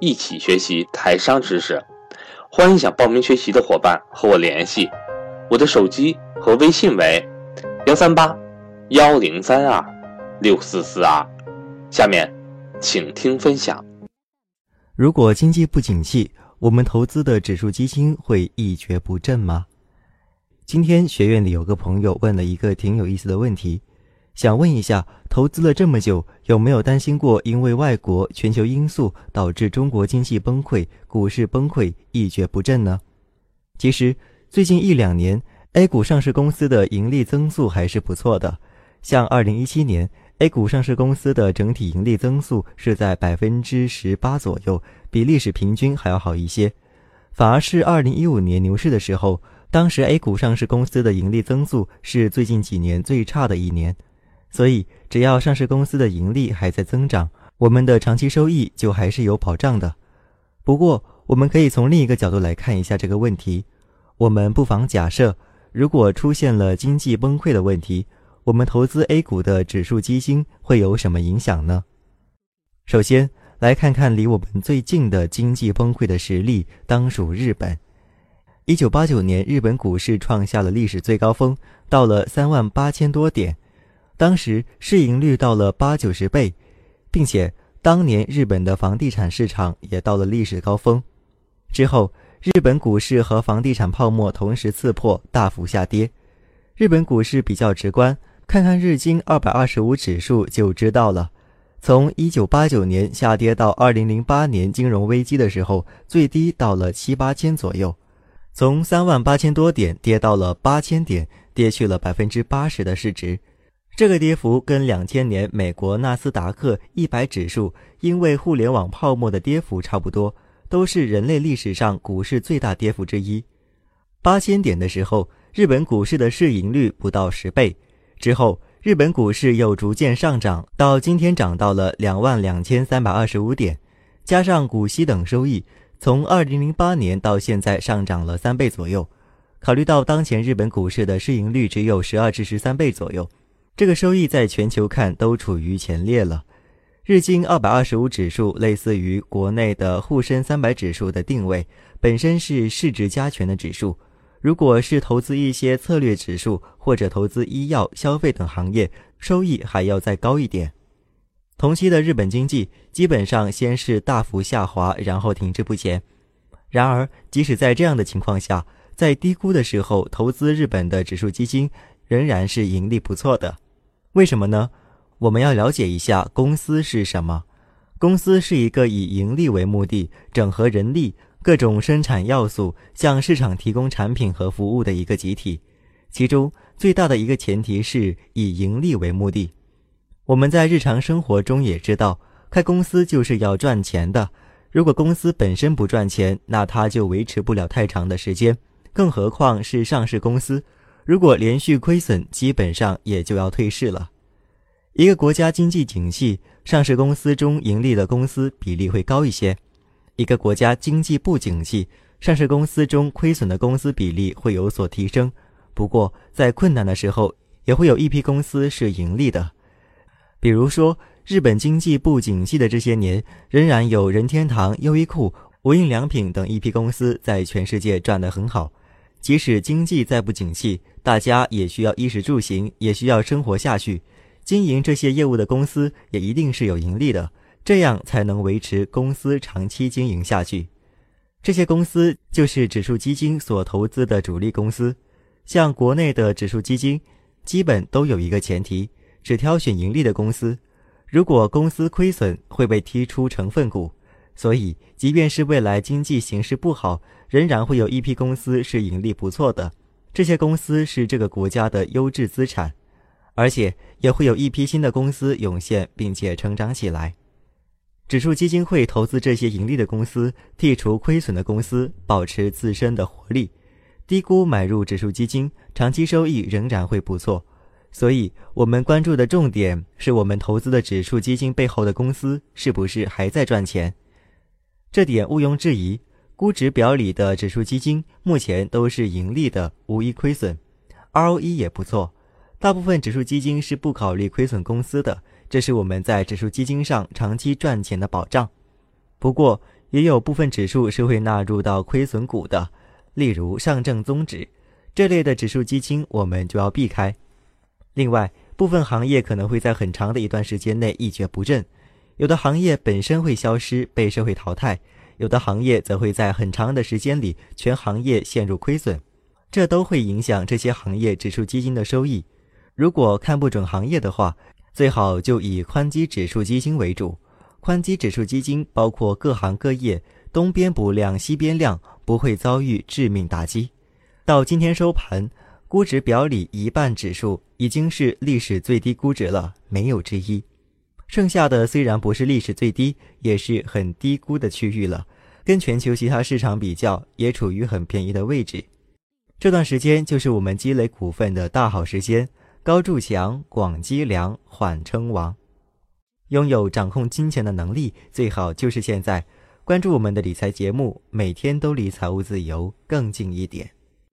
一起学习台商知识，欢迎想报名学习的伙伴和我联系，我的手机和微信为幺三八幺零三二六四四二。下面，请听分享。如果经济不景气，我们投资的指数基金会一蹶不振吗？今天学院里有个朋友问了一个挺有意思的问题。想问一下，投资了这么久，有没有担心过因为外国、全球因素导致中国经济崩溃、股市崩溃、一蹶不振呢？其实，最近一两年，A 股上市公司的盈利增速还是不错的。像2017年，A 股上市公司的整体盈利增速是在百分之十八左右，比历史平均还要好一些。反而是2015年牛市的时候，当时 A 股上市公司的盈利增速是最近几年最差的一年。所以，只要上市公司的盈利还在增长，我们的长期收益就还是有保障的。不过，我们可以从另一个角度来看一下这个问题。我们不妨假设，如果出现了经济崩溃的问题，我们投资 A 股的指数基金会有什么影响呢？首先，来看看离我们最近的经济崩溃的实例，当属日本。一九八九年，日本股市创下了历史最高峰，到了三万八千多点。当时市盈率到了八九十倍，并且当年日本的房地产市场也到了历史高峰。之后，日本股市和房地产泡沫同时刺破，大幅下跌。日本股市比较直观，看看日经二百二十五指数就知道了。从一九八九年下跌到二零零八年金融危机的时候，最低到了七八千左右，从三万八千多点跌到了八千点，跌去了百分之八十的市值。这个跌幅跟两千年美国纳斯达克一百指数因为互联网泡沫的跌幅差不多，都是人类历史上股市最大跌幅之一。八千点的时候，日本股市的市盈率不到十倍，之后日本股市又逐渐上涨，到今天涨到了两万两千三百二十五点，加上股息等收益，从二零零八年到现在上涨了三倍左右。考虑到当前日本股市的市盈率只有十二至十三倍左右。这个收益在全球看都处于前列了。日经二百二十五指数类似于国内的沪深三百指数的定位，本身是市值加权的指数。如果是投资一些策略指数或者投资医药、消费等行业，收益还要再高一点。同期的日本经济基本上先是大幅下滑，然后停滞不前。然而，即使在这样的情况下，在低估的时候投资日本的指数基金，仍然是盈利不错的。为什么呢？我们要了解一下公司是什么。公司是一个以盈利为目的、整合人力、各种生产要素，向市场提供产品和服务的一个集体。其中最大的一个前提是以盈利为目的。我们在日常生活中也知道，开公司就是要赚钱的。如果公司本身不赚钱，那它就维持不了太长的时间，更何况是上市公司。如果连续亏损，基本上也就要退市了。一个国家经济景气，上市公司中盈利的公司比例会高一些；一个国家经济不景气，上市公司中亏损的公司比例会有所提升。不过，在困难的时候，也会有一批公司是盈利的。比如说，日本经济不景气的这些年，仍然有任天堂、优衣库、无印良品等一批公司在全世界赚得很好。即使经济再不景气，大家也需要衣食住行，也需要生活下去。经营这些业务的公司也一定是有盈利的，这样才能维持公司长期经营下去。这些公司就是指数基金所投资的主力公司。像国内的指数基金，基本都有一个前提，只挑选盈利的公司。如果公司亏损，会被踢出成分股。所以，即便是未来经济形势不好，仍然会有一批公司是盈利不错的。这些公司是这个国家的优质资产，而且也会有一批新的公司涌现并且成长起来。指数基金会投资这些盈利的公司，剔除亏损的公司，保持自身的活力。低估买入指数基金，长期收益仍然会不错。所以，我们关注的重点是我们投资的指数基金背后的公司是不是还在赚钱。这点毋庸置疑。估值表里的指数基金目前都是盈利的，无一亏损，ROE 也不错。大部分指数基金是不考虑亏损公司的，这是我们在指数基金上长期赚钱的保障。不过，也有部分指数是会纳入到亏损股的，例如上证综指这类的指数基金，我们就要避开。另外，部分行业可能会在很长的一段时间内一蹶不振，有的行业本身会消失，被社会淘汰。有的行业则会在很长的时间里，全行业陷入亏损，这都会影响这些行业指数基金的收益。如果看不准行业的话，最好就以宽基指数基金为主。宽基指数基金包括各行各业，东边不亮西边亮，不会遭遇致命打击。到今天收盘，估值表里一半指数已经是历史最低估值了，没有之一。剩下的虽然不是历史最低，也是很低估的区域了，跟全球其他市场比较，也处于很便宜的位置。这段时间就是我们积累股份的大好时间，高筑墙，广积粮，缓称王。拥有掌控金钱的能力，最好就是现在。关注我们的理财节目，每天都离财务自由更近一点。